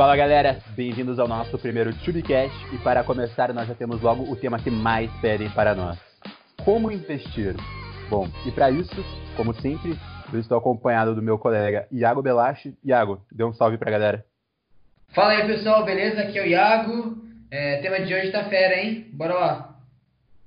Fala galera, bem-vindos ao nosso primeiro TubeCast e para começar nós já temos logo o tema que mais pedem para nós. Como investir? Bom, e para isso, como sempre, eu estou acompanhado do meu colega Iago Belache. Iago, dê um salve pra galera. Fala aí pessoal, beleza? Aqui é o Iago. É, tema de hoje tá fera, hein? Bora lá.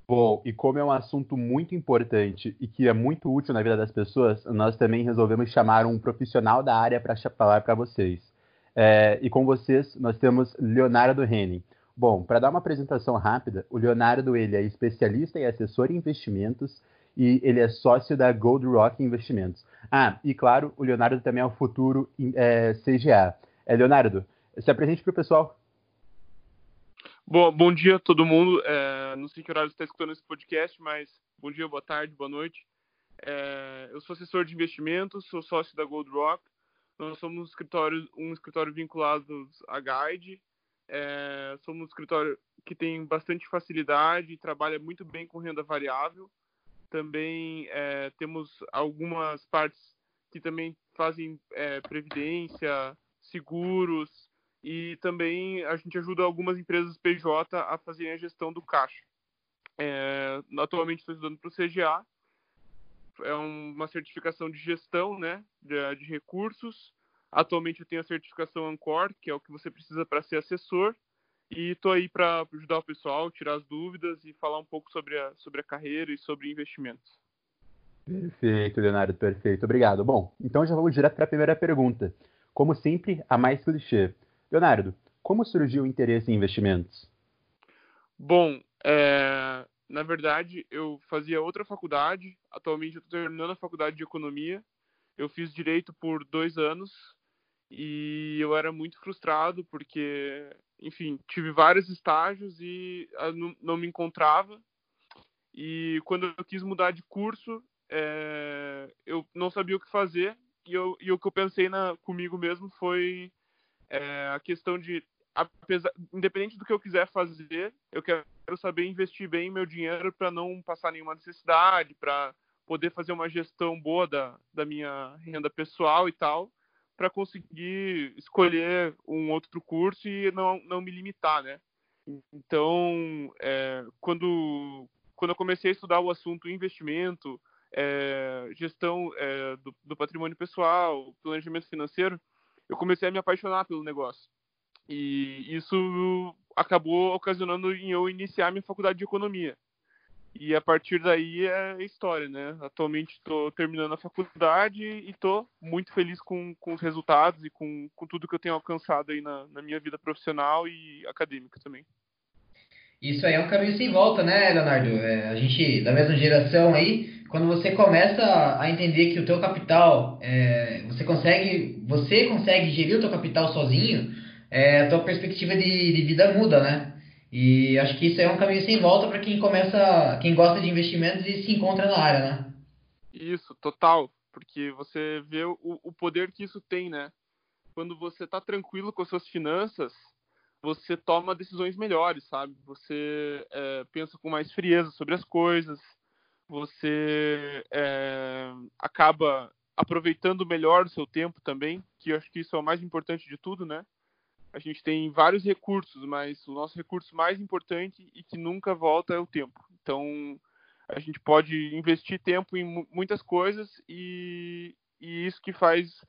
Bom, e como é um assunto muito importante e que é muito útil na vida das pessoas, nós também resolvemos chamar um profissional da área para falar para vocês. É, e com vocês, nós temos Leonardo Henning. Bom, para dar uma apresentação rápida, o Leonardo ele é especialista e assessor em investimentos e ele é sócio da Gold Rock Investimentos. Ah, e claro, o Leonardo também é o futuro é, CGA. É, Leonardo, se apresente para o pessoal. Bom, bom dia a todo mundo. É, não sei que horário você está escutando esse podcast, mas bom dia, boa tarde, boa noite. É, eu sou assessor de investimentos, sou sócio da Gold Rock nós somos um escritório, um escritório vinculado à Guide. É, somos um escritório que tem bastante facilidade e trabalha muito bem com renda variável. Também é, temos algumas partes que também fazem é, previdência, seguros e também a gente ajuda algumas empresas PJ a fazerem a gestão do caixa. É, atualmente estou estudando para o CGA é uma certificação de gestão né, de, de, recursos. Atualmente eu tenho a certificação Ancor, que é o que você precisa para ser assessor. E estou aí para ajudar o pessoal, tirar as dúvidas e falar um pouco sobre a, sobre a carreira e sobre investimentos. Perfeito, Leonardo, perfeito. Obrigado. Bom, então já vamos direto para a primeira pergunta. Como sempre, a mais clichê. Leonardo, como surgiu o interesse em investimentos? Bom, é, na verdade, eu fazia outra faculdade. Atualmente, eu estou terminando a faculdade de economia. Eu fiz direito por dois anos e eu era muito frustrado porque, enfim, tive vários estágios e ah, não, me encontrava. E quando eu quis mudar de curso, é, eu não sabia o que fazer e, eu, e o que eu pensei na, comigo mesmo foi é, a questão de apesar, independente do que eu quiser fazer, eu quero saber investir bem meu dinheiro para não passar nenhuma necessidade, para poder fazer uma gestão boa da, da minha renda pessoal e tal, para conseguir escolher um outro curso e não, não me limitar, né? Então, é, quando, quando eu comecei a estudar o assunto investimento, é, gestão é, do, do patrimônio pessoal, planejamento financeiro, eu comecei a me apaixonar pelo negócio. E isso acabou ocasionando em eu iniciar minha faculdade de economia. E a partir daí é história, né? Atualmente estou terminando a faculdade e estou muito feliz com, com os resultados e com, com tudo que eu tenho alcançado aí na, na minha vida profissional e acadêmica também. Isso aí é um caminho sem volta, né, Leonardo? É, a gente, da mesma geração aí, quando você começa a entender que o teu capital, é, você consegue, você consegue gerir o teu capital sozinho, é, a tua perspectiva de, de vida muda, né? E acho que isso é um caminho sem volta para quem começa, quem gosta de investimentos e se encontra na área, né? Isso, total, porque você vê o, o poder que isso tem, né? Quando você está tranquilo com as suas finanças, você toma decisões melhores, sabe? Você é, pensa com mais frieza sobre as coisas, você é, acaba aproveitando melhor o seu tempo também, que eu acho que isso é o mais importante de tudo, né? A gente tem vários recursos, mas o nosso recurso mais importante e que nunca volta é o tempo. Então, a gente pode investir tempo em muitas coisas e, e isso que faz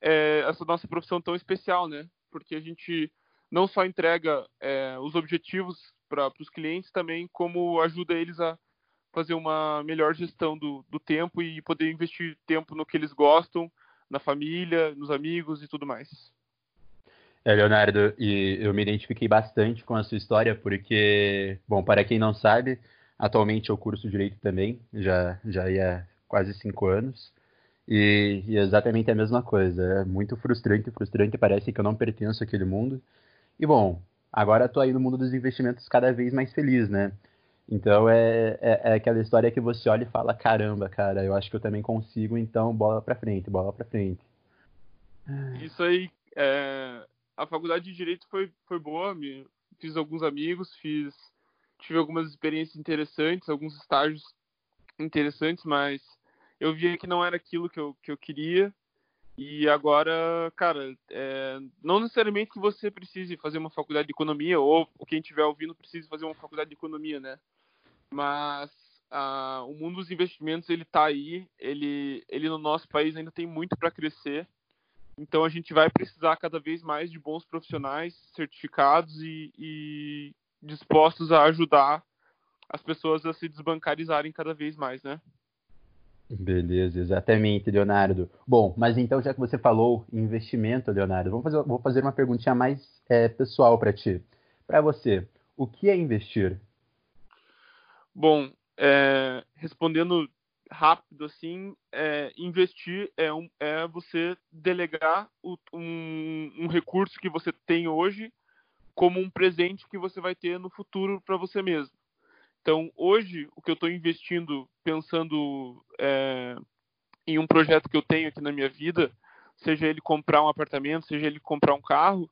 é, essa nossa profissão tão especial, né? Porque a gente não só entrega é, os objetivos para os clientes, também como ajuda eles a fazer uma melhor gestão do, do tempo e poder investir tempo no que eles gostam, na família, nos amigos e tudo mais. É, Leonardo, e eu me identifiquei bastante com a sua história, porque, bom, para quem não sabe, atualmente eu curso Direito também, já, já ia quase cinco anos, e, e exatamente a mesma coisa, é muito frustrante, frustrante, parece que eu não pertenço àquele mundo, e bom, agora estou aí no mundo dos investimentos cada vez mais feliz, né? Então é, é, é, aquela história que você olha e fala, caramba, cara, eu acho que eu também consigo, então bola pra frente, bola pra frente. Isso aí é, a faculdade de direito foi, foi boa, me, fiz alguns amigos, fiz tive algumas experiências interessantes, alguns estágios interessantes, mas eu via que não era aquilo que eu, que eu queria E agora, cara, é, não necessariamente que você precise fazer uma faculdade de economia, ou quem estiver ouvindo precise fazer uma faculdade de economia, né? Mas ah, o mundo dos investimentos, ele tá aí, ele, ele no nosso país ainda tem muito para crescer. Então a gente vai precisar cada vez mais de bons profissionais certificados e, e dispostos a ajudar as pessoas a se desbancarizarem cada vez mais, né? Beleza, exatamente, Leonardo. Bom, mas então, já que você falou em investimento, Leonardo, vamos fazer, vou fazer uma perguntinha mais é, pessoal para ti. Para você, o que é investir? Bom, é, respondendo rápido assim, é, investir é, um, é você delegar o, um, um recurso que você tem hoje como um presente que você vai ter no futuro para você mesmo. Então, hoje, o que eu estou investindo, pensando é, em um projeto que eu tenho aqui na minha vida, seja ele comprar um apartamento, seja ele comprar um carro,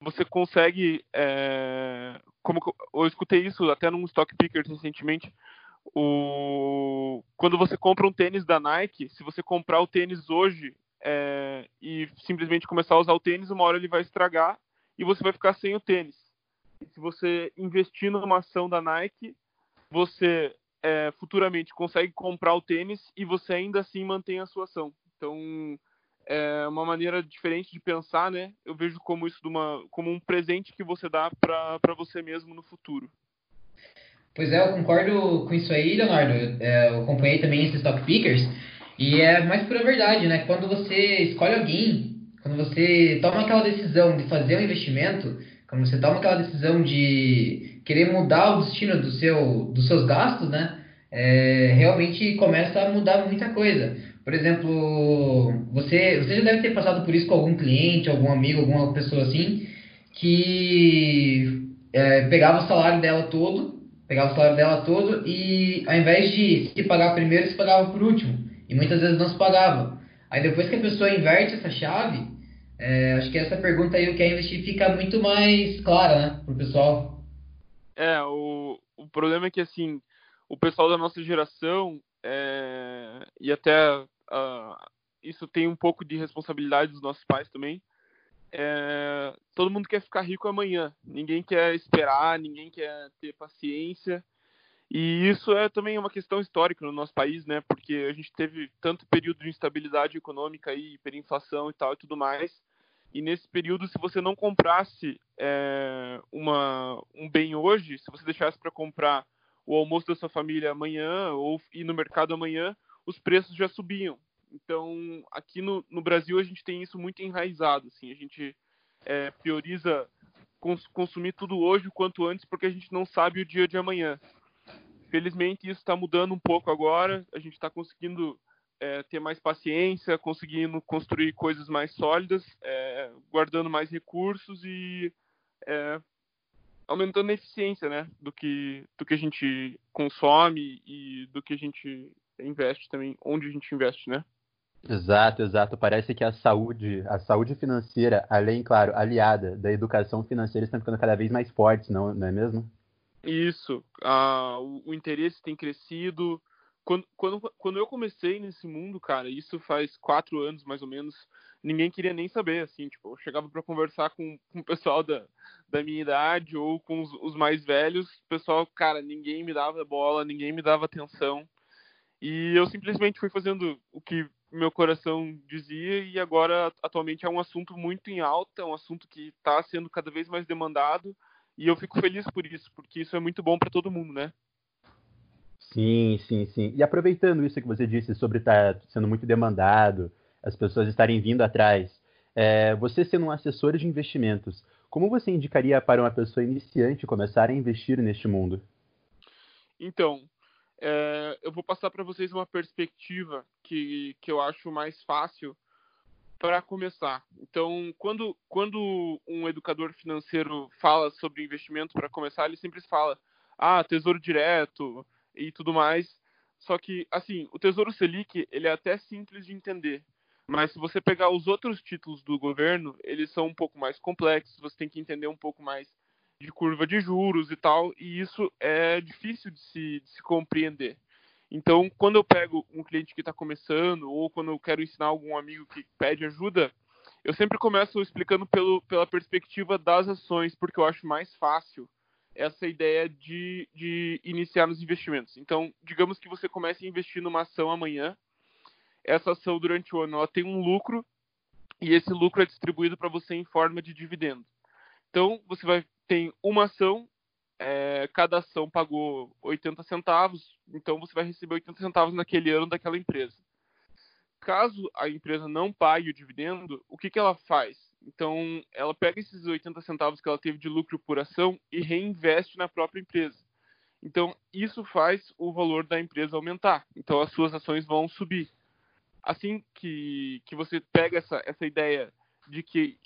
você consegue, é, como eu escutei isso até num Stock Pickers recentemente, o, quando você compra um tênis da Nike, se você comprar o tênis hoje é, e simplesmente começar a usar o tênis, uma hora ele vai estragar e você vai ficar sem o tênis. E se você investir numa ação da Nike, você é, futuramente consegue comprar o tênis e você ainda assim mantém a sua ação. Então, é uma maneira diferente de pensar, né? Eu vejo como isso uma, como um presente que você dá para você mesmo no futuro. Pois é, eu concordo com isso aí, Leonardo. É, eu acompanhei também esses Stock Pickers e é mais pura verdade, né? Quando você escolhe alguém, quando você toma aquela decisão de fazer um investimento, quando você toma aquela decisão de querer mudar o destino do seu, dos seus gastos, né? É, realmente começa a mudar muita coisa. Por exemplo, você, você já deve ter passado por isso com algum cliente, algum amigo, alguma pessoa assim, que é, pegava o salário dela todo, pegava o salário dela todo e ao invés de se pagar primeiro, se pagava por último. E muitas vezes não se pagava. Aí depois que a pessoa inverte essa chave, é, acho que essa pergunta aí, o que é investir, fica muito mais clara, né, pro pessoal. É, o, o problema é que, assim, o pessoal da nossa geração, é, e até uh, isso tem um pouco de responsabilidade dos nossos pais também, é, todo mundo quer ficar rico amanhã. Ninguém quer esperar, ninguém quer ter paciência. E isso é também uma questão histórica no nosso país, né? Porque a gente teve tanto período de instabilidade econômica e hiperinflação e tal e tudo mais. E nesse período, se você não comprasse é, uma, um bem hoje, se você deixasse para comprar o almoço da sua família amanhã ou ir no mercado amanhã, os preços já subiam. Então, aqui no, no Brasil, a gente tem isso muito enraizado. Assim, a gente é, prioriza cons consumir tudo hoje o quanto antes, porque a gente não sabe o dia de amanhã. Felizmente, isso está mudando um pouco agora. A gente está conseguindo é, ter mais paciência, conseguindo construir coisas mais sólidas, é, guardando mais recursos e é, aumentando a eficiência né, do, que, do que a gente consome e do que a gente investe também, onde a gente investe, né? Exato, exato. Parece que a saúde, a saúde financeira, além, claro, aliada da educação financeira, estão ficando cada vez mais fortes, não, não é mesmo? Isso. Ah, o, o interesse tem crescido, quando, quando, quando eu comecei nesse mundo, cara, isso faz quatro anos mais ou menos, ninguém queria nem saber, assim, tipo, eu chegava para conversar com, com o pessoal da, da minha idade ou com os, os mais velhos, o pessoal, cara, ninguém me dava bola, ninguém me dava atenção, e eu simplesmente fui fazendo o que meu coração dizia e agora atualmente é um assunto muito em alta, é um assunto que está sendo cada vez mais demandado e eu fico feliz por isso, porque isso é muito bom para todo mundo, né? Sim, sim, sim. E aproveitando isso que você disse sobre estar tá sendo muito demandado, as pessoas estarem vindo atrás, é, você sendo um assessor de investimentos, como você indicaria para uma pessoa iniciante começar a investir neste mundo? Então, é, eu vou passar para vocês uma perspectiva que, que eu acho mais fácil para começar. Então, quando, quando um educador financeiro fala sobre investimento para começar, ele sempre fala: ah, tesouro direto, e tudo mais. Só que, assim, o Tesouro Selic, ele é até simples de entender. Mas se você pegar os outros títulos do governo, eles são um pouco mais complexos, você tem que entender um pouco mais de curva de juros e tal, e isso é difícil de se, de se compreender. Então, quando eu pego um cliente que está começando, ou quando eu quero ensinar algum amigo que pede ajuda, eu sempre começo explicando pelo, pela perspectiva das ações, porque eu acho mais fácil essa ideia de, de iniciar nos investimentos. Então, digamos que você comece a investir numa ação amanhã, essa ação durante o ano ela tem um lucro e esse lucro é distribuído para você em forma de dividendo. Então, você vai ter uma ação, é, cada ação pagou 80 centavos, então você vai receber 80 centavos naquele ano daquela empresa. Caso a empresa não pague o dividendo, o que, que ela faz? Então, ela pega esses 80 centavos que ela teve de lucro por ação e reinveste na própria empresa. Então, isso faz o valor da empresa aumentar. Então, as suas ações vão subir. Assim que, que você pega essa, essa ideia de que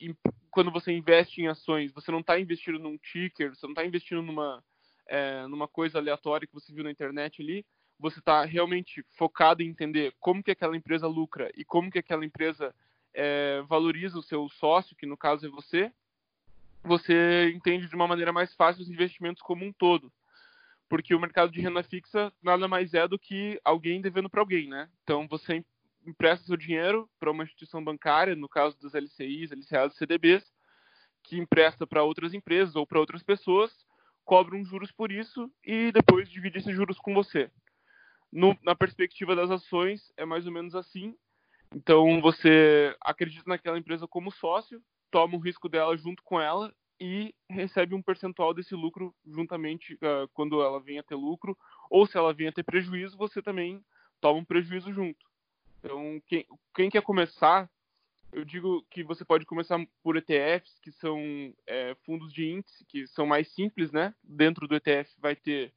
quando você investe em ações, você não está investindo num ticker, você não está investindo numa, é, numa coisa aleatória que você viu na internet ali, você está realmente focado em entender como que aquela empresa lucra e como que aquela empresa é, valoriza o seu sócio, que no caso é você, você entende de uma maneira mais fácil os investimentos como um todo. Porque o mercado de renda fixa nada mais é do que alguém devendo para alguém, né? Então você empresta seu dinheiro para uma instituição bancária, no caso dos LCIs, LCAs e CDBs, que empresta para outras empresas ou para outras pessoas, cobra uns juros por isso e depois divide esses juros com você. No, na perspectiva das ações, é mais ou menos assim. Então, você acredita naquela empresa como sócio, toma o risco dela junto com ela e recebe um percentual desse lucro juntamente uh, quando ela vem a ter lucro, ou se ela vem a ter prejuízo, você também toma um prejuízo junto. Então, quem, quem quer começar, eu digo que você pode começar por ETFs, que são é, fundos de índice, que são mais simples, né? Dentro do ETF vai ter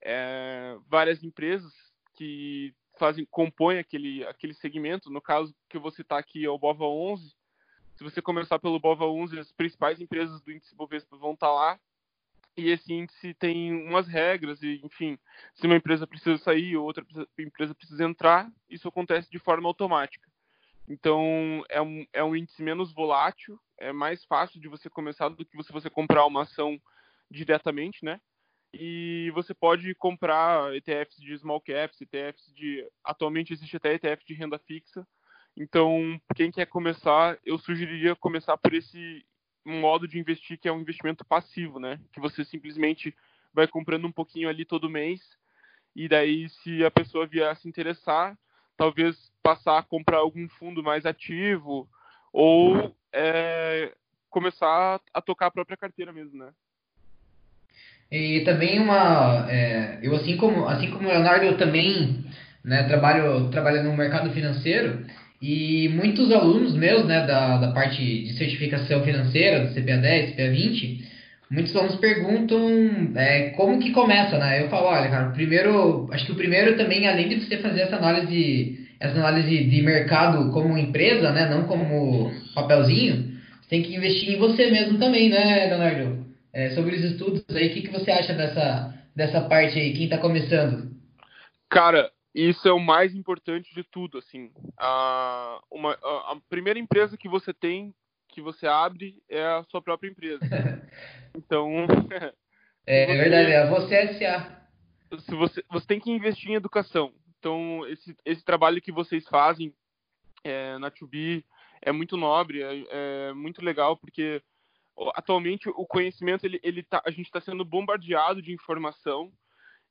é, várias empresas que fazem compõem aquele aquele segmento. No caso que eu vou citar aqui é o Bova 11. Se você começar pelo Bova 11, as principais empresas do índice Bovespa vão estar lá e esse índice tem umas regras e, enfim, se uma empresa precisa sair ou outra empresa precisa entrar, isso acontece de forma automática. Então, é um, é um índice menos volátil, é mais fácil de você começar do que se você comprar uma ação diretamente, né? E você pode comprar ETFs de small caps, ETFs de... Atualmente existe até ETF de renda fixa. Então, quem quer começar, eu sugeriria começar por esse um modo de investir que é um investimento passivo, né? Que você simplesmente vai comprando um pouquinho ali todo mês e daí se a pessoa vier a se interessar, talvez passar a comprar algum fundo mais ativo ou é, começar a tocar a própria carteira mesmo, né? E também uma, é, eu assim como assim como o Leonardo eu também né, trabalho trabalho no mercado financeiro e muitos alunos meus, né, da, da parte de certificação financeira, do CPA 10, CPA 20, muitos alunos perguntam é, como que começa, né? Eu falo, olha, cara, primeiro, acho que o primeiro também, além de você fazer essa análise, essa análise de mercado como empresa, né, não como papelzinho, você tem que investir em você mesmo também, né, Leonardo? É, sobre os estudos aí, o que, que você acha dessa, dessa parte aí, quem está começando? Cara, isso é o mais importante de tudo, assim. A, uma, a, a, primeira empresa que você tem, que você abre, é a sua própria empresa. Então. é, você, verdade, é você S.A. Se você, você tem que investir em educação. Então, esse, esse trabalho que vocês fazem é, na 2B é muito nobre, é, é muito legal, porque atualmente o conhecimento, ele, ele tá, a gente está sendo bombardeado de informação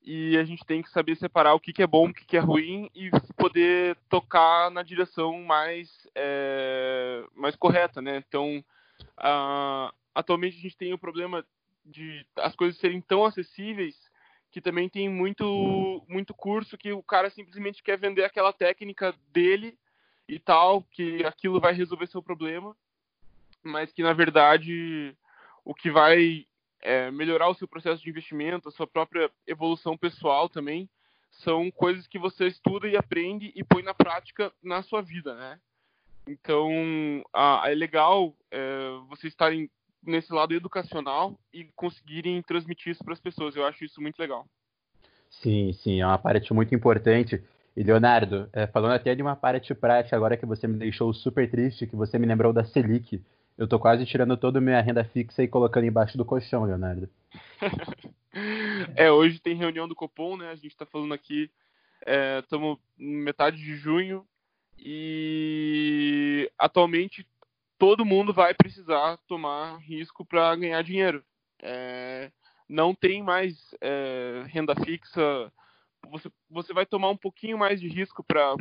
e a gente tem que saber separar o que, que é bom, o que, que é ruim e poder tocar na direção mais, é, mais correta, né? Então, atualmente a gente tem o problema de as coisas serem tão acessíveis que também tem muito, muito curso que o cara simplesmente quer vender aquela técnica dele e tal, que aquilo vai resolver seu problema, mas que na verdade o que vai é, melhorar o seu processo de investimento, a sua própria evolução pessoal também, são coisas que você estuda e aprende e põe na prática na sua vida, né? Então, a, é legal é, vocês estarem nesse lado educacional e conseguirem transmitir isso para as pessoas. Eu acho isso muito legal. Sim, sim, é uma parte muito importante. E Leonardo, é, falando até de uma parte prática, agora que você me deixou super triste, que você me lembrou da Selic. Eu tô quase tirando toda a minha renda fixa e colocando embaixo do colchão, Leonardo. é, hoje tem reunião do Copom, né? A gente tá falando aqui Estamos é, metade de junho e atualmente todo mundo vai precisar tomar risco para ganhar dinheiro. É, não tem mais é, renda fixa. Você, você vai tomar um pouquinho mais de risco para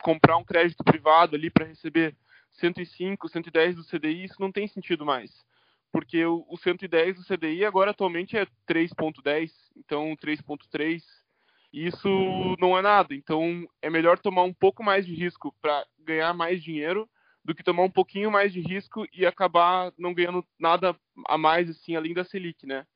comprar um crédito privado ali para receber 105, 110 do CDI. Isso não tem sentido mais. Porque o, o 110 do CDI agora atualmente é 3,10, então 3,3 isso não é nada. Então é melhor tomar um pouco mais de risco para ganhar mais dinheiro do que tomar um pouquinho mais de risco e acabar não ganhando nada a mais assim além da Selic, né?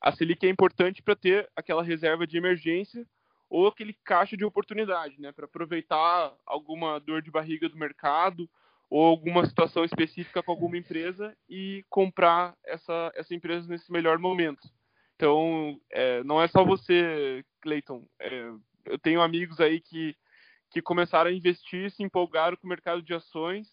A Selic é importante para ter aquela reserva de emergência ou aquele caixa de oportunidade, né, para aproveitar alguma dor de barriga do mercado ou alguma situação específica com alguma empresa e comprar essa essa empresa nesse melhor momento. Então, é, não é só você, Clayton. É, eu tenho amigos aí que, que começaram a investir, se empolgaram com o mercado de ações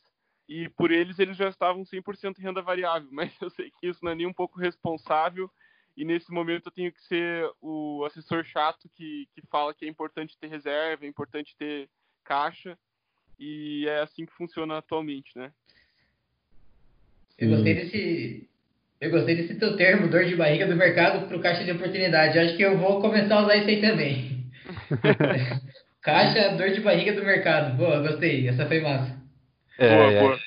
e por eles eles já estavam 100% em renda variável, mas eu sei que isso não é nem um pouco responsável e nesse momento eu tenho que ser o assessor chato que, que fala que é importante ter reserva, é importante ter caixa e é assim que funciona atualmente, né? Eu gostei desse, eu gostei desse teu termo, dor de barriga do mercado para o caixa de oportunidade. Eu acho que eu vou começar a usar isso aí também. caixa, dor de barriga do mercado. Boa, gostei. Essa foi massa. É, boa, boa.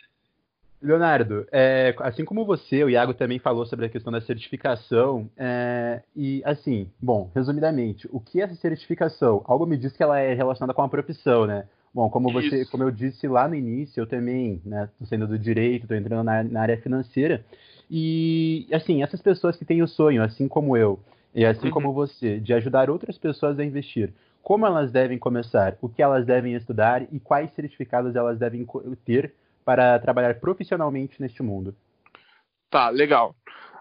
Leonardo, é, assim como você, o Iago também falou sobre a questão da certificação, é, e assim, bom, resumidamente, o que é essa certificação? Algo me diz que ela é relacionada com a profissão, né? Bom, como você, como eu disse lá no início, eu também, né, tô saindo do direito, tô entrando na, na área financeira, e, assim, essas pessoas que têm o sonho, assim como eu, e assim uhum. como você, de ajudar outras pessoas a investir, como elas devem começar, o que elas devem estudar e quais certificados elas devem ter para trabalhar profissionalmente neste mundo? Tá, legal.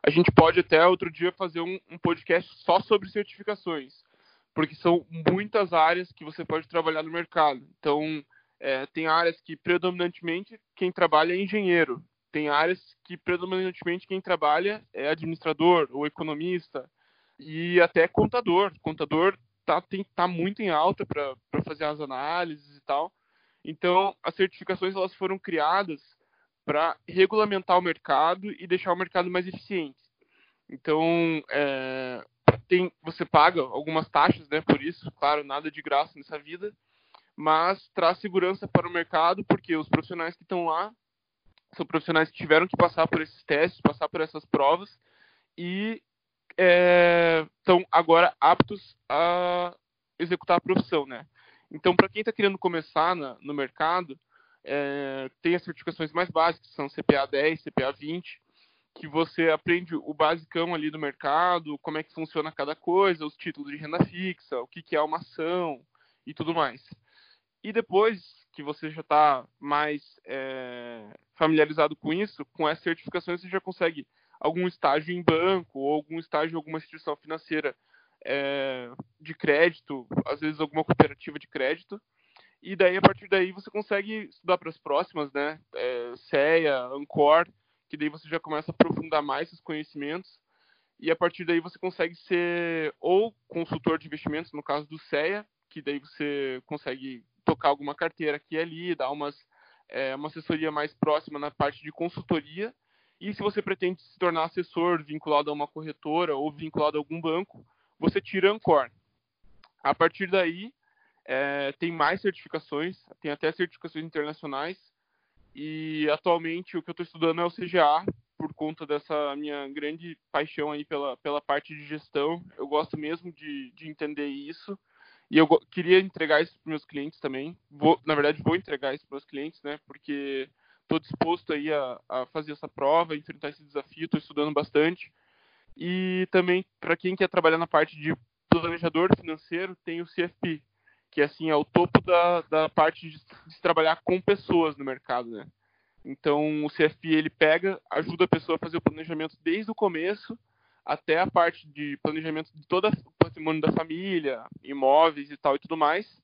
A gente pode até outro dia fazer um, um podcast só sobre certificações, porque são muitas áreas que você pode trabalhar no mercado. Então, é, tem áreas que predominantemente quem trabalha é engenheiro, tem áreas que predominantemente quem trabalha é administrador ou economista e até contador. Contador tá, tem, tá muito em alta para fazer as análises e tal. Então, as certificações elas foram criadas para regulamentar o mercado e deixar o mercado mais eficiente. Então, é, tem, você paga algumas taxas né, por isso, claro, nada de graça nessa vida, mas traz segurança para o mercado porque os profissionais que estão lá são profissionais que tiveram que passar por esses testes, passar por essas provas e estão é, agora aptos a executar a profissão, né? Então, para quem está querendo começar na, no mercado, é, tem as certificações mais básicas, que são CPA 10, CPA 20, que você aprende o basicão ali do mercado, como é que funciona cada coisa, os títulos de renda fixa, o que, que é uma ação e tudo mais. E depois que você já está mais é, familiarizado com isso, com essas certificações você já consegue algum estágio em banco ou algum estágio em alguma instituição financeira é, de crédito, às vezes alguma cooperativa de crédito. E daí, a partir daí, você consegue estudar para as próximas, né? É, CEA, Ancor, que daí você já começa a aprofundar mais seus conhecimentos. E a partir daí você consegue ser ou consultor de investimentos, no caso do CEA, que daí você consegue tocar alguma carteira aqui e ali, dar umas, é, uma assessoria mais próxima na parte de consultoria. E se você pretende se tornar assessor vinculado a uma corretora ou vinculado a algum banco, você tira Ancor. A partir daí, é, tem mais certificações, tem até certificações internacionais. E atualmente o que eu estou estudando é o CGA, por conta dessa minha grande paixão aí pela, pela parte de gestão. Eu gosto mesmo de, de entender isso. E eu queria entregar isso para meus clientes também. Vou, na verdade, vou entregar isso para meus clientes, né? Porque estou disposto aí a, a, fazer essa prova, enfrentar esse desafio. Estou estudando bastante. E também para quem quer trabalhar na parte de planejador financeiro, tem o CFP, que assim é o topo da, da parte de, de trabalhar com pessoas no mercado, né? Então o CFP ele pega, ajuda a pessoa a fazer o planejamento desde o começo até a parte de planejamento de todo o patrimônio da família, imóveis e tal e tudo mais.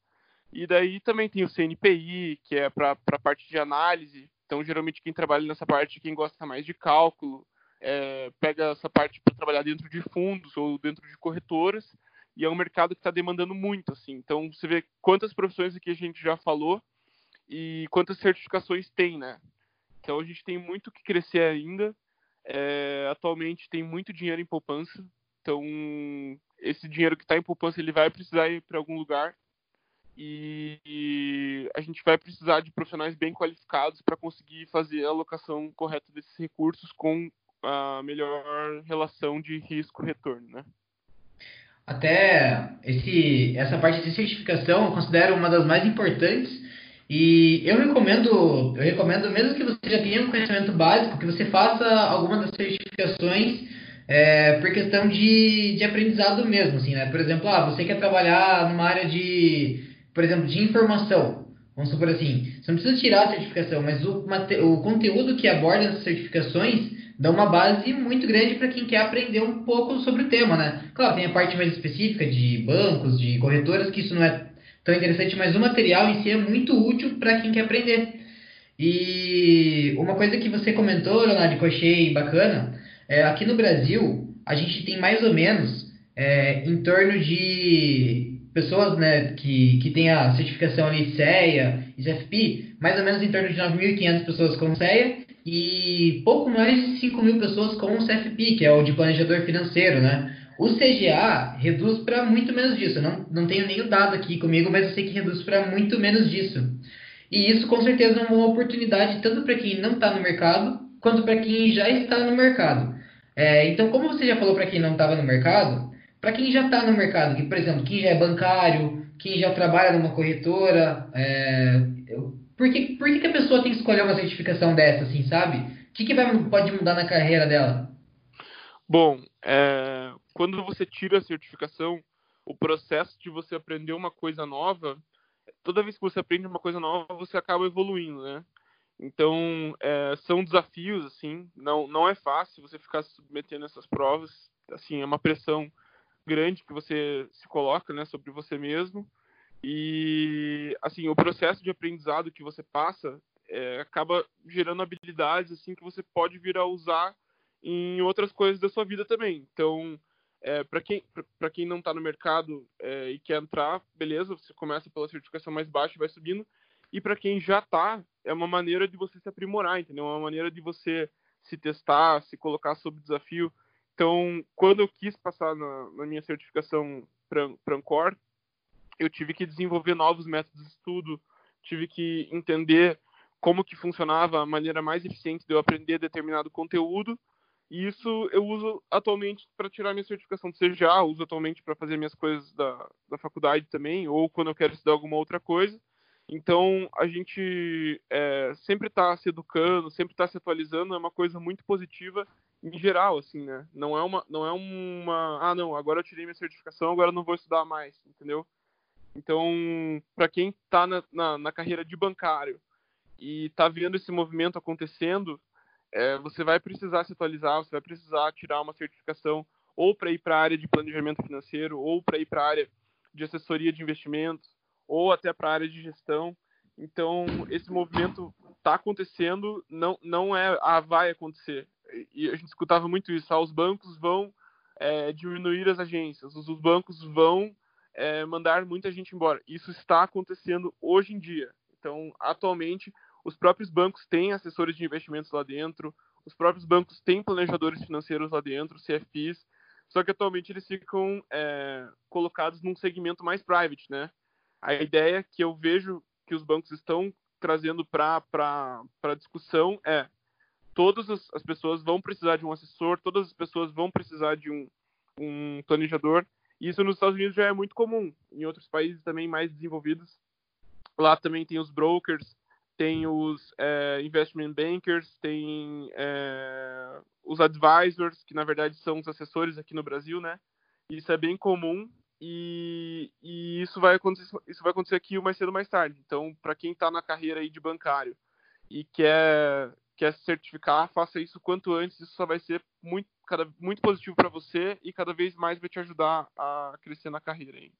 E daí também tem o CNPI, que é para a parte de análise. Então, geralmente, quem trabalha nessa parte, quem gosta mais de cálculo, é, pega essa parte para trabalhar dentro de fundos ou dentro de corretoras. E é um mercado que está demandando muito, assim. Então, você vê quantas profissões aqui a gente já falou e quantas certificações tem, né? Então, a gente tem muito que crescer ainda. É, atualmente, tem muito dinheiro em poupança. Então, esse dinheiro que está em poupança, ele vai precisar ir para algum lugar. E, e a gente vai precisar de profissionais bem qualificados para conseguir fazer a alocação correta desses recursos com a melhor relação de risco-retorno, né? Até esse, essa parte de certificação eu considero uma das mais importantes e eu recomendo, eu recomendo mesmo que você já tenha um conhecimento básico, que você faça alguma das certificações é, por questão de, de aprendizado mesmo, assim, né? Por exemplo, ah, você quer trabalhar numa área de, por exemplo, de informação. Vamos supor assim, você não precisa tirar a certificação, mas o, o conteúdo que aborda essas certificações dá uma base muito grande para quem quer aprender um pouco sobre o tema, né? Claro, tem a parte mais específica de bancos, de corretoras, que isso não é tão interessante, mas o material em si é muito útil para quem quer aprender. E uma coisa que você comentou, Leonardo, que eu achei bacana, é aqui no Brasil, a gente tem mais ou menos é, em torno de pessoas né, que, que têm a certificação ali CEA e CFP, mais ou menos em torno de 9.500 pessoas com CEA e pouco mais de 5 mil pessoas com o CFP, que é o de planejador financeiro, né? O CGA reduz para muito menos disso. Eu não, não tenho nenhum dado aqui comigo, mas eu sei que reduz para muito menos disso. E isso com certeza é uma oportunidade tanto para quem não está no mercado, quanto para quem já está no mercado. É, então, como você já falou para quem não estava no mercado, para quem já está no mercado, que, por exemplo, quem já é bancário, quem já trabalha numa corretora, é, por que, por que, que a pessoa tem que escolher uma certificação dessa, assim, sabe? O que, que vai, pode mudar na carreira dela? Bom, é, quando você tira a certificação, o processo de você aprender uma coisa nova, toda vez que você aprende uma coisa nova, você acaba evoluindo, né? Então, é, são desafios, assim, não, não é fácil você ficar submetendo essas provas, assim, é uma pressão grande que você se coloca, né, sobre você mesmo, e assim, o processo de aprendizado que você passa é, acaba gerando habilidades assim que você pode vir a usar em outras coisas da sua vida também. Então, é, para quem para quem não está no mercado é, e quer entrar, beleza, você começa pela certificação mais baixa e vai subindo. E para quem já está, é uma maneira de você se aprimorar, entendeu? É uma maneira de você se testar, se colocar sob desafio. Então, quando eu quis passar na, na minha certificação Prancor, eu tive que desenvolver novos métodos de estudo, tive que entender como que funcionava a maneira mais eficiente de eu aprender determinado conteúdo. E isso eu uso atualmente para tirar minha certificação de CGA, uso atualmente para fazer minhas coisas da, da faculdade também, ou quando eu quero estudar alguma outra coisa. Então, a gente é, sempre está se educando, sempre está se atualizando, é uma coisa muito positiva em geral, assim, né? Não é uma, não é uma, ah, não, agora eu tirei minha certificação, agora eu não vou estudar mais, entendeu? Então, para quem está na, na, na, carreira de bancário e está vendo esse movimento acontecendo, é, você vai precisar se atualizar, você vai precisar tirar uma certificação ou para ir para a área de planejamento financeiro, ou para ir para a área de assessoria de investimentos, ou até para a área de gestão. Então, esse movimento está acontecendo, não, não é, ah, vai acontecer. E a gente escutava muito isso, ah, os bancos vão é, diminuir as agências, os, os bancos vão é, mandar muita gente embora. Isso está acontecendo hoje em dia. Então, atualmente, os próprios bancos têm assessores de investimentos lá dentro, os próprios bancos têm planejadores financeiros lá dentro, CFPs, só que atualmente eles ficam é, colocados num segmento mais private, né? A ideia que eu vejo que os bancos estão trazendo para a discussão é todas as, as pessoas vão precisar de um assessor, todas as pessoas vão precisar de um, um planejador, isso nos Estados Unidos já é muito comum. Em outros países também mais desenvolvidos, lá também tem os brokers, tem os é, investment bankers, tem é, os advisors, que na verdade são os assessores aqui no Brasil, né? Isso é bem comum e, e isso, vai acontecer, isso vai acontecer aqui mais cedo ou mais tarde. Então, para quem está na carreira aí de bancário e quer, quer se certificar, faça isso quanto antes, isso só vai ser muito cada, muito positivo para você e cada vez mais vai te ajudar a crescer na carreira. Hein?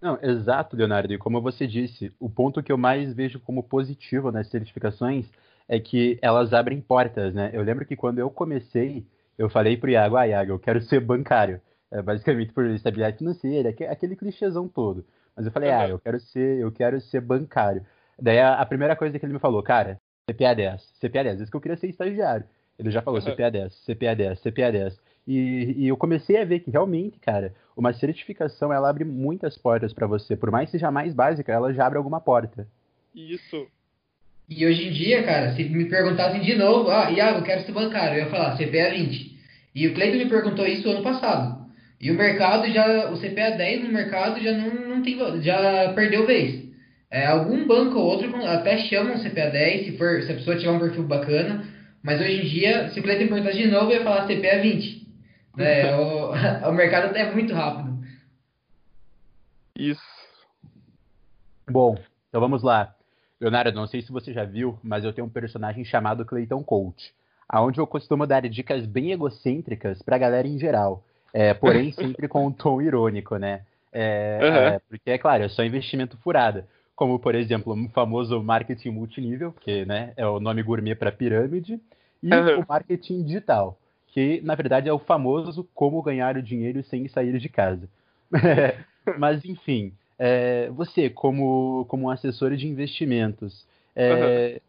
Não, exato, Leonardo. E como você disse, o ponto que eu mais vejo como positivo nas certificações é que elas abrem portas, né? Eu lembro que quando eu comecei, eu falei pro Iago, ah, Iago, eu quero ser bancário. é, basicamente por estabilidade financeira, aquele clichêzão todo. Mas eu falei, ah, eu quero ser, eu quero ser bancário. Daí a, a, primeira coisa que ele me falou, cara, CPA 10, CPA 10, isso que eu queria ser estagiário. Ele já falou uhum. CPA 10, CPA 10, CPA 10. E, e, eu comecei a ver que realmente, cara, uma certificação ela abre muitas portas para você. Por mais que seja mais básica, ela já abre alguma porta. Isso. E hoje em dia, cara, se me perguntassem de novo, ah, Iago, eu quero ser bancário, eu ia falar CPA 20. E o Cleiton me perguntou isso ano passado. E o mercado já, o CPA 10 no mercado já não, não tem, já perdeu vez. É, algum banco ou outro até chamam CPA 10 se, for, se a pessoa tiver um perfil bacana, mas hoje em dia, se o Cleiton me perguntasse de novo, eu ia falar CPA 20. É, o, o mercado é muito rápido. Isso. Bom, então vamos lá. Leonardo, não sei se você já viu, mas eu tenho um personagem chamado Clayton Coach, aonde eu costumo dar dicas bem egocêntricas pra galera em geral, é, porém sempre com um tom irônico, né? É, uhum. é, porque, é claro, é só investimento furado. Como, por exemplo, o famoso marketing multinível, que né, é o nome gourmet para pirâmide, e uhum. o marketing digital, que na verdade é o famoso como ganhar o dinheiro sem sair de casa. Mas, enfim, é, você, como, como um assessor de investimentos, é,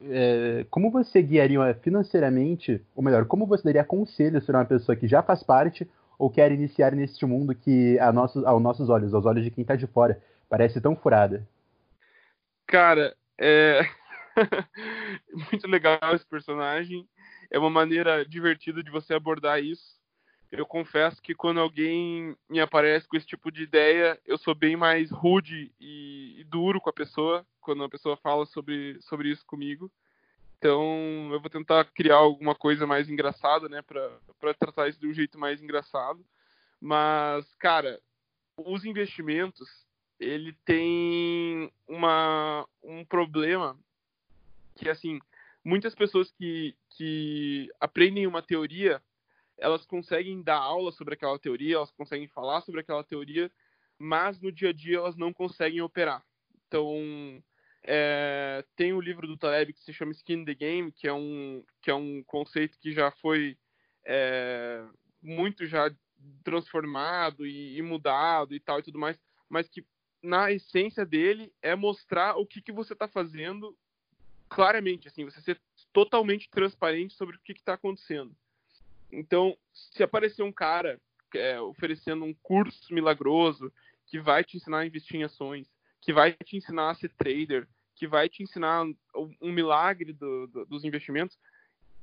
uhum. é, como você guiaria financeiramente, ou melhor, como você daria conselhos para uma pessoa que já faz parte ou quer iniciar neste mundo que, a nossos, aos nossos olhos, aos olhos de quem está de fora, parece tão furada? Cara, é muito legal esse personagem. É uma maneira divertida de você abordar isso eu confesso que quando alguém me aparece com esse tipo de ideia, eu sou bem mais rude e, e duro com a pessoa quando a pessoa fala sobre, sobre isso comigo. Então, eu vou tentar criar alguma coisa mais engraçada, né, para tratar isso de um jeito mais engraçado. Mas, cara, os investimentos, ele tem uma, um problema que, assim, muitas pessoas que, que aprendem uma teoria elas conseguem dar aula sobre aquela teoria, elas conseguem falar sobre aquela teoria, mas no dia a dia elas não conseguem operar. Então, é, tem o livro do Taleb que se chama Skin the Game, que é um, que é um conceito que já foi é, muito já transformado e, e, mudado e tal e tudo mais, mas que na essência dele é mostrar o que, que você está fazendo claramente, assim, você ser totalmente transparente sobre o que está acontecendo. Então, se aparecer um cara é, oferecendo um curso milagroso que vai te ensinar a investir em ações, que vai te ensinar a ser trader, que vai te ensinar um milagre do, do, dos investimentos,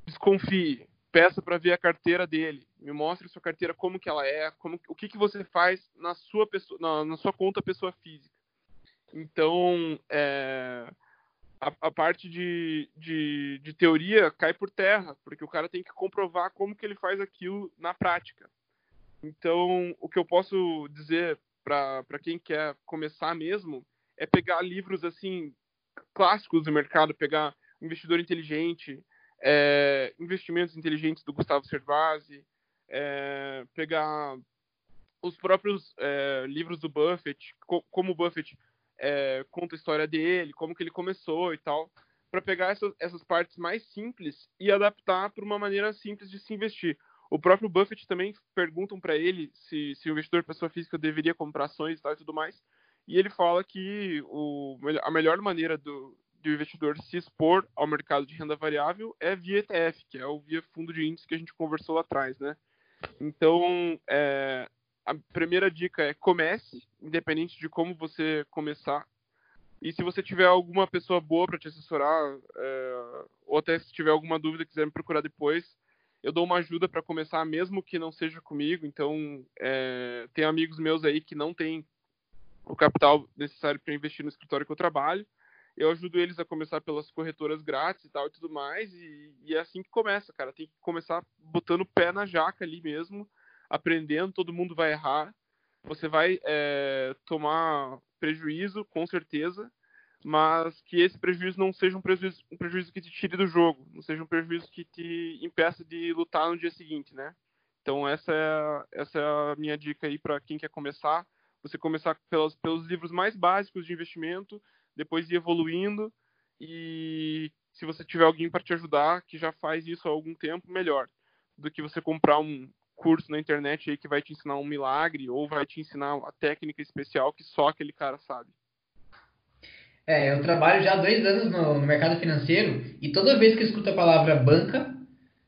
desconfie, peça para ver a carteira dele, me mostre sua carteira como que ela é, como, o que, que você faz na sua pessoa, na, na sua conta pessoa física. Então, é, a, a parte de, de, de, teoria cai por terra, porque o cara tem que comprovar como que ele faz aquilo na prática. Então, o que eu posso dizer para quem quer começar mesmo é pegar livros assim clássicos do mercado, pegar Investidor Inteligente, é, Investimentos Inteligentes do Gustavo Cervasi, é, pegar os próprios é, livros do Buffett, co como o Buffett é, conta a história dele, como que ele começou e tal, para pegar essas, essas partes mais simples e adaptar para uma maneira simples de se investir. O próprio Buffett também perguntam para ele se, se o investidor pessoa física deveria comprar ações e tal e tudo mais, e ele fala que o, a melhor maneira do, do investidor se expor ao mercado de renda variável é via ETF, que é o via fundo de índice que a gente conversou lá atrás, né? Então, é, a primeira dica é comece, independente de como você começar. E se você tiver alguma pessoa boa para te assessorar, é, ou até se tiver alguma dúvida quiser me procurar depois, eu dou uma ajuda para começar, mesmo que não seja comigo. Então, é, tem amigos meus aí que não têm o capital necessário para investir no escritório que eu trabalho. Eu ajudo eles a começar pelas corretoras grátis e tal e tudo mais. E, e é assim que começa, cara. Tem que começar botando o pé na jaca ali mesmo aprendendo, todo mundo vai errar. Você vai é, tomar prejuízo, com certeza, mas que esse prejuízo não seja um prejuízo, um prejuízo que te tire do jogo, não seja um prejuízo que te impeça de lutar no dia seguinte, né? Então essa é, essa é a minha dica aí para quem quer começar. Você começar pelos, pelos livros mais básicos de investimento, depois ir evoluindo e se você tiver alguém para te ajudar que já faz isso há algum tempo, melhor do que você comprar um, curso na internet aí que vai te ensinar um milagre ou vai te ensinar a técnica especial que só aquele cara sabe. É, eu trabalho já há dois anos no, no mercado financeiro e toda vez que eu escuto a palavra banca,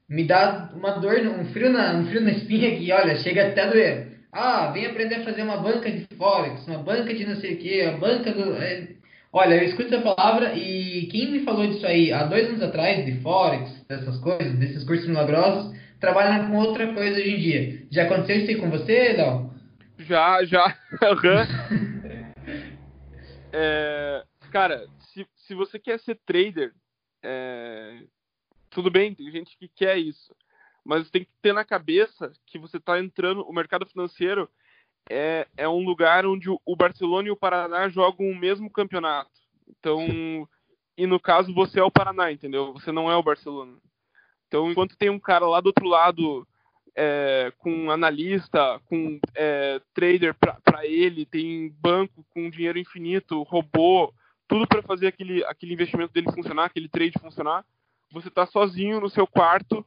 me dá uma dor, um frio na, um frio na espinha que, olha, chega até a doer. Ah, vem aprender a fazer uma banca de Forex, uma banca de não sei o que, a banca do. É... Olha, eu escuto essa palavra e quem me falou disso aí há dois anos atrás, de Forex, dessas coisas, desses cursos milagrosos, trabalha com outra coisa hoje em dia. Já aconteceu isso aí com você, Léo? Já, já. é, cara, se, se você quer ser trader, é, tudo bem, tem gente que quer isso. Mas tem que ter na cabeça que você está entrando, o mercado financeiro é, é um lugar onde o Barcelona e o Paraná jogam o mesmo campeonato. Então, e no caso você é o Paraná, entendeu? Você não é o Barcelona. Então, enquanto tem um cara lá do outro lado é, com analista, com é, trader para ele, tem banco com dinheiro infinito, robô, tudo para fazer aquele, aquele investimento dele funcionar, aquele trade funcionar, você está sozinho no seu quarto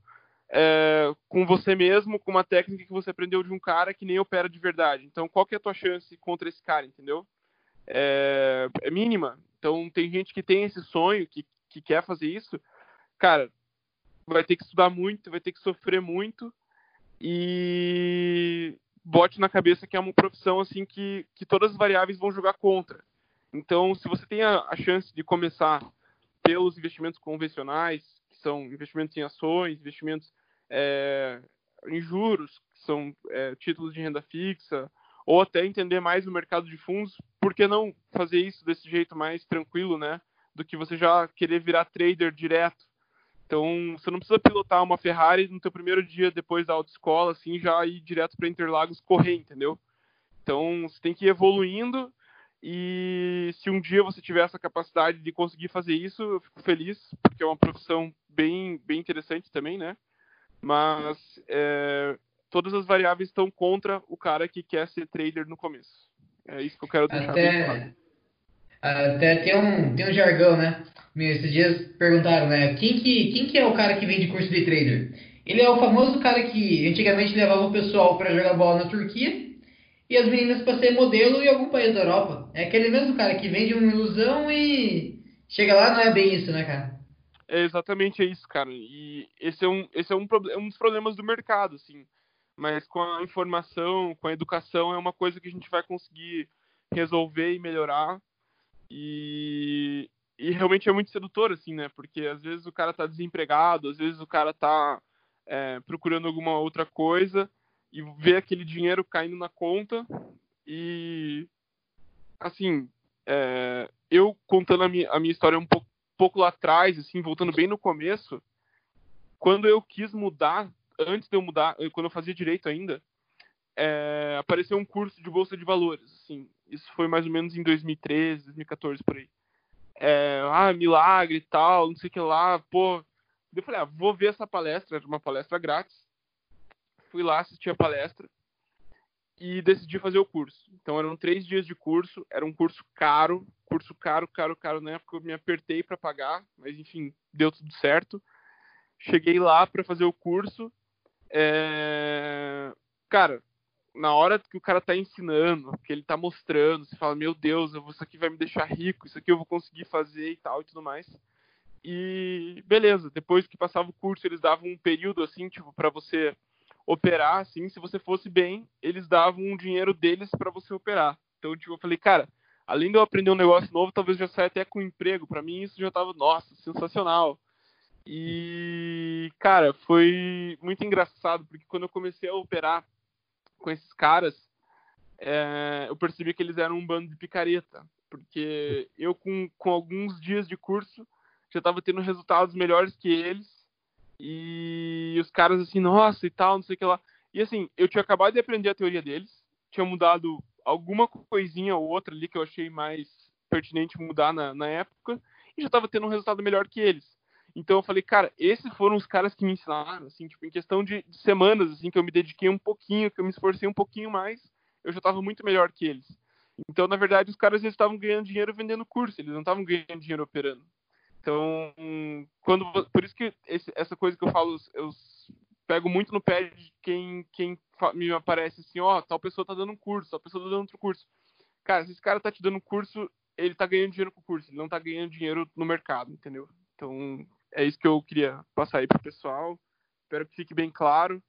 é, com você mesmo, com uma técnica que você aprendeu de um cara que nem opera de verdade. Então, qual que é a tua chance contra esse cara, entendeu? É, é mínima. Então, tem gente que tem esse sonho, que, que quer fazer isso. Cara, vai ter que estudar muito, vai ter que sofrer muito e bote na cabeça que é uma profissão assim que, que todas as variáveis vão jogar contra. Então, se você tem a, a chance de começar pelos investimentos convencionais, que são investimentos em ações, investimentos é, em juros, que são é, títulos de renda fixa, ou até entender mais o mercado de fundos, por que não fazer isso desse jeito mais tranquilo, né? Do que você já querer virar trader direto. Então, você não precisa pilotar uma Ferrari no teu primeiro dia depois da autoescola, assim, já ir direto para Interlagos correr, entendeu? Então, você tem que ir evoluindo e se um dia você tiver essa capacidade de conseguir fazer isso, eu fico feliz, porque é uma profissão bem, bem interessante também, né? Mas é, todas as variáveis estão contra o cara que quer ser trader no começo. É isso que eu quero deixar até, bem claro. Até tem um, tem um jargão, né? Esses dias perguntaram, né? Quem que, quem que é o cara que vende curso de trader? Ele é o famoso cara que antigamente levava o pessoal para jogar bola na Turquia e as meninas para ser modelo em algum país da Europa. É aquele mesmo cara que vende uma ilusão e chega lá não é bem isso, né, cara? É exatamente isso, cara. E esse é um, esse é um, é um dos problemas do mercado, assim. Mas com a informação, com a educação, é uma coisa que a gente vai conseguir resolver e melhorar. E, e realmente é muito sedutor, assim, né? Porque às vezes o cara tá desempregado, às vezes o cara tá é, procurando alguma outra coisa e ver aquele dinheiro caindo na conta e assim é, eu contando a minha, a minha história um pouco, pouco lá atrás assim voltando bem no começo quando eu quis mudar antes de eu mudar quando eu fazia direito ainda é, apareceu um curso de bolsa de valores assim isso foi mais ou menos em 2013 2014 por aí. É, ah milagre e tal não sei o que lá pô eu falei ah, vou ver essa palestra era uma palestra grátis fui lá assistir a palestra e decidi fazer o curso. Então eram três dias de curso, era um curso caro, curso caro, caro, caro. Na época eu me apertei para pagar, mas enfim, deu tudo certo. Cheguei lá para fazer o curso. É... Cara, na hora que o cara tá ensinando, que ele tá mostrando, você fala, meu Deus, isso aqui vai me deixar rico, isso aqui eu vou conseguir fazer e tal e tudo mais. E beleza, depois que passava o curso, eles davam um período assim, tipo, para você operar, assim, se você fosse bem, eles davam um dinheiro deles para você operar. Então, tipo, eu falei, cara, além de eu aprender um negócio novo, talvez já saia até com emprego. Para mim, isso já tava, nossa, sensacional. E, cara, foi muito engraçado, porque quando eu comecei a operar com esses caras, é, eu percebi que eles eram um bando de picareta. Porque eu, com, com alguns dias de curso, já estava tendo resultados melhores que eles e os caras assim, nossa e tal, não sei o que lá. E assim, eu tinha acabado de aprender a teoria deles, tinha mudado alguma coisinha ou outra ali que eu achei mais pertinente mudar na, na época, e já estava tendo um resultado melhor que eles. Então eu falei, cara, esses foram os caras que me ensinaram, assim, tipo, em questão de, de semanas, assim, que eu me dediquei um pouquinho, que eu me esforcei um pouquinho mais, eu já estava muito melhor que eles. Então, na verdade, os caras estavam ganhando dinheiro vendendo curso, eles não estavam ganhando dinheiro operando. Então, quando por isso que esse, essa coisa que eu falo, os, pego muito no pé de quem, quem me aparece assim, ó, oh, tal pessoa tá dando um curso, tal pessoa tá dando outro curso. Cara, se esse cara tá te dando um curso, ele tá ganhando dinheiro com o curso, ele não tá ganhando dinheiro no mercado, entendeu? Então, é isso que eu queria passar aí pro pessoal. Espero que fique bem claro.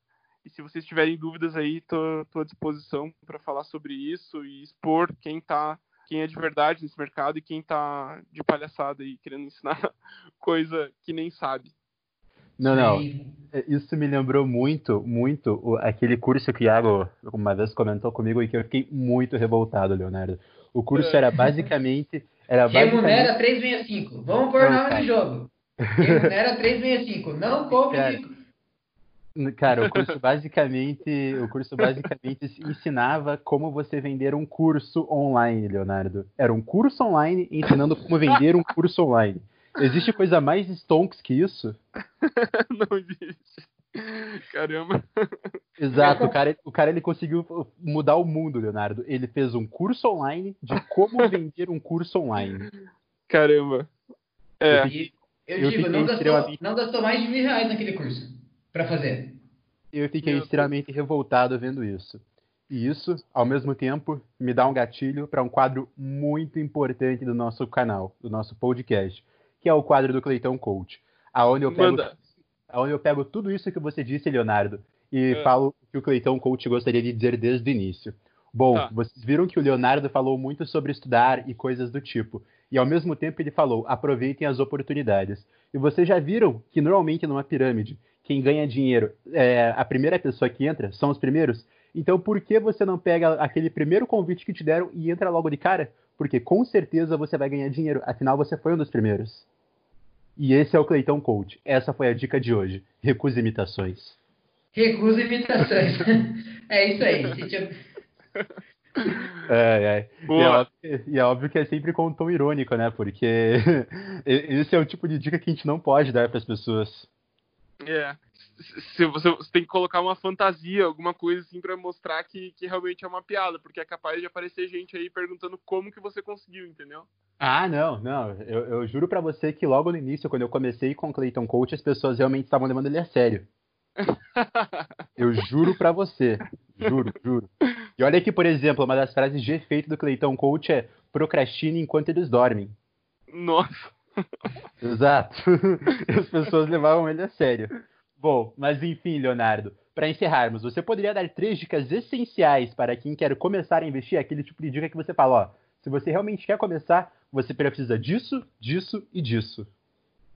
E se vocês tiverem dúvidas aí, tô, tô à disposição para falar sobre isso e expor quem tá, quem é de verdade nesse mercado e quem tá de palhaçada aí, querendo ensinar coisa que nem sabe. Não, não. É, isso me lembrou muito, muito aquele curso que o Iago uma vez comentou comigo e que eu fiquei muito revoltado, Leonardo. O curso era basicamente. Era Remunera basicamente... 365. Vamos pôr nome de jogo. Remunera 365. Não compre cara, o curso basicamente, o curso basicamente ensinava como você vender um curso online, Leonardo. Era um curso online ensinando como vender um curso online. Existe coisa mais stonks que isso? Não existe. Caramba. Exato, o cara, o cara ele conseguiu mudar o mundo, Leonardo. Ele fez um curso online de como vender um curso online. Caramba. É. Eu, eu digo, não gastou, não gastou mais de mil reais naquele curso para fazer. Eu fiquei Meu extremamente Deus. revoltado vendo isso. E isso, ao mesmo tempo, me dá um gatilho para um quadro muito importante do nosso canal, do nosso podcast, que é o quadro do Cleitão Coach, aonde eu pego, aonde eu pego tudo isso que você disse, Leonardo, e é. falo o que o Cleitão Coach gostaria de dizer desde o início. Bom, tá. vocês viram que o Leonardo falou muito sobre estudar e coisas do tipo. E ao mesmo tempo ele falou: aproveitem as oportunidades. E vocês já viram que normalmente numa pirâmide, quem ganha dinheiro, é, a primeira pessoa que entra são os primeiros. Então, por que você não pega aquele primeiro convite que te deram e entra logo de cara? Porque com certeza você vai ganhar dinheiro, afinal você foi um dos primeiros. E esse é o Cleitão Coach. Essa foi a dica de hoje. Recuse imitações. Recuse imitações. é isso aí. É, é. E, é óbvio, e, é óbvio, que é sempre com um tom irônico, né? Porque esse é o tipo de dica que a gente não pode dar para as pessoas. É. Se você, você, tem que colocar uma fantasia, alguma coisa assim para mostrar que, que realmente é uma piada, porque é capaz de aparecer gente aí perguntando como que você conseguiu, entendeu? Ah, não, não. Eu, eu juro para você que logo no início, quando eu comecei com o Clayton Coach, as pessoas realmente estavam levando ele a sério. eu juro para você. Juro, juro. E olha aqui, por exemplo, uma das frases de efeito do Clayton Coach é procrastine enquanto eles dormem. Nossa. Exato. As pessoas levavam ele a sério. Bom, mas enfim, Leonardo, para encerrarmos, você poderia dar três dicas essenciais para quem quer começar a investir? Aquele tipo de dica que você fala, ó, se você realmente quer começar, você precisa disso, disso e disso.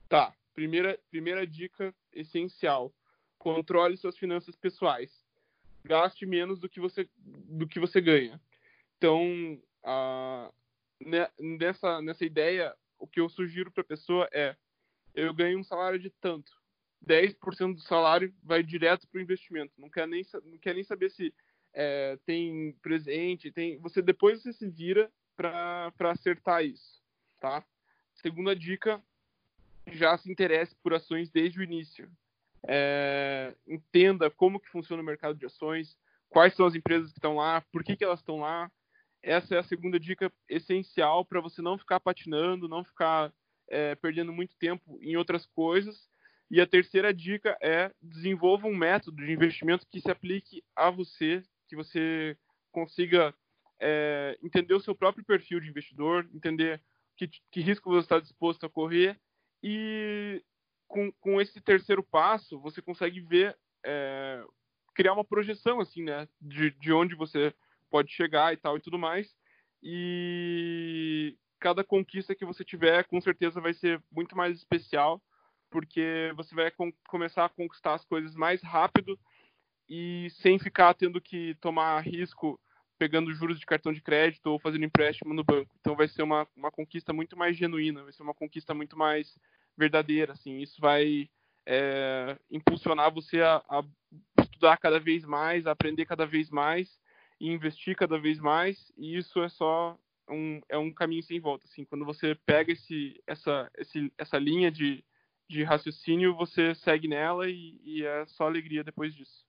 Tá. Primeira, primeira dica essencial: controle suas finanças pessoais. Gaste menos do que você, do que você ganha. Então, a, nessa, nessa ideia, o que eu sugiro para a pessoa é: eu ganho um salário de tanto. 10% do salário vai direto para o investimento. Não quer nem, não quer nem saber se é, tem presente, tem. Você depois você se vira para acertar isso, tá? Segunda dica, já se interesse por ações desde o início. É, entenda como que funciona o mercado de ações, quais são as empresas que estão lá, por que, que elas estão lá, essa é a segunda dica essencial para você não ficar patinando, não ficar é, perdendo muito tempo em outras coisas. E a terceira dica é desenvolva um método de investimento que se aplique a você, que você consiga é, entender o seu próprio perfil de investidor, entender que, que risco você está disposto a correr e com, com esse terceiro passo você consegue ver é, criar uma projeção assim, né, de, de onde você pode chegar e tal e tudo mais. E cada conquista que você tiver, com certeza vai ser muito mais especial, porque você vai com começar a conquistar as coisas mais rápido e sem ficar tendo que tomar risco pegando juros de cartão de crédito ou fazendo empréstimo no banco. Então vai ser uma, uma conquista muito mais genuína, vai ser uma conquista muito mais verdadeira. Assim. Isso vai é, impulsionar você a, a, estudar cada vez mais, a aprender cada vez mais e investir cada vez mais, e isso é só um, é um caminho sem volta. Assim, quando você pega esse, essa, esse, essa linha de, de raciocínio, você segue nela e, e é só alegria depois disso.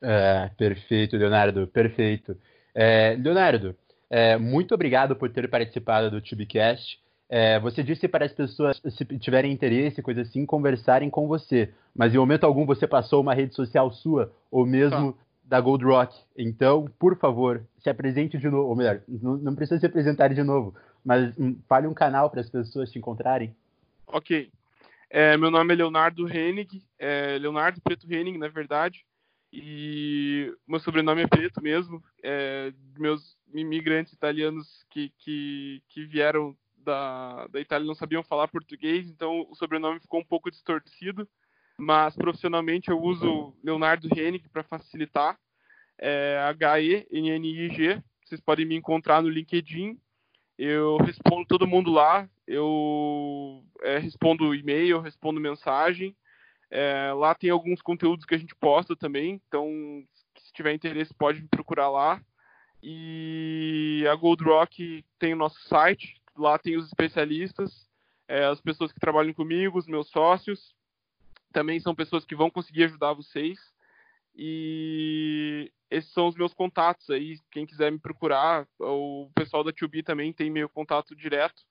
É, perfeito, Leonardo, perfeito. É, Leonardo, é, muito obrigado por ter participado do TubeCast. É, você disse para as pessoas, se tiverem interesse, coisa assim, conversarem com você. Mas em momento algum você passou uma rede social sua, ou mesmo tá. Da Gold Rock. Então, por favor, se apresente de novo. Ou melhor, não, precisa se apresentar de novo, mas um, fale um canal para as pessoas te encontrarem. Ok. É, meu nome é Leonardo Hennig, é Leonardo Preto Hennig, na verdade. E meu sobrenome é Preto mesmo. É, meus imigrantes italianos que, que, que vieram da, da Itália não sabiam falar português, então o sobrenome ficou um pouco distorcido, mas profissionalmente eu uso Leonardo Hennig para facilitar, é H-E-N-N-I-G, vocês podem me encontrar no LinkedIn, eu respondo todo mundo lá, eu é, respondo e-mail, respondo mensagem, é, lá tem alguns conteúdos que a gente posta também, então se tiver interesse pode me procurar lá. E a Gold Rock tem o nosso site, lá tem os especialistas, é, as pessoas que trabalham comigo, os meus sócios, também são pessoas que vão conseguir ajudar vocês. E esses são os meus contatos aí. Quem quiser me procurar, o pessoal da 2B também tem meu contato direto.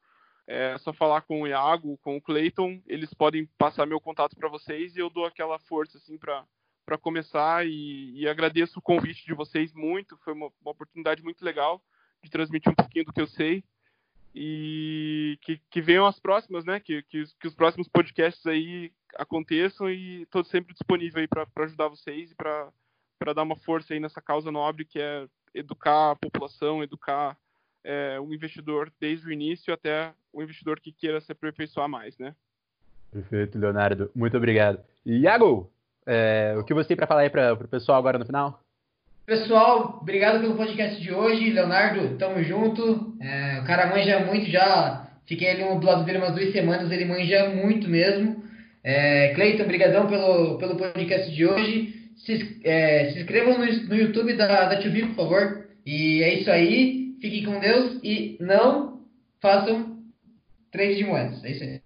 É só falar com o Iago, com o Clayton, eles podem passar meu contato para vocês e eu dou aquela força assim para para começar e, e, agradeço o convite de vocês muito. Foi uma, uma oportunidade muito legal de transmitir um pouquinho do que eu sei e que, que venham as próximas, né? Que, que, que os próximos podcasts aí aconteçam e estou sempre disponível aí para ajudar vocês e para dar uma força aí nessa causa nobre que é educar a população, educar é, o investidor desde o início até o investidor que queira se aperfeiçoar mais, né? Perfeito, Leonardo. Muito obrigado. Iago, é, o que você tem para falar aí para o pessoal agora no final? Pessoal, obrigado pelo podcast de hoje. Leonardo, tamo junto. É, o cara manja muito já. Fiquei ali do lado dele umas duas semanas, ele manja muito mesmo. É, Cleiton, brigadão pelo, pelo podcast de hoje. Se, é, se inscrevam no, no YouTube da, da TV, por favor. E é isso aí. Fiquem com Deus e não façam trade de moedas. É isso aí.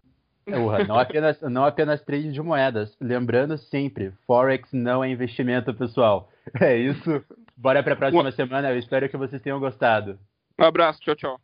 Urra, não apenas, não apenas trade de moedas. Lembrando sempre, Forex não é investimento, pessoal. É isso. Bora para a próxima semana. Eu espero que vocês tenham gostado. Um abraço. Tchau, tchau.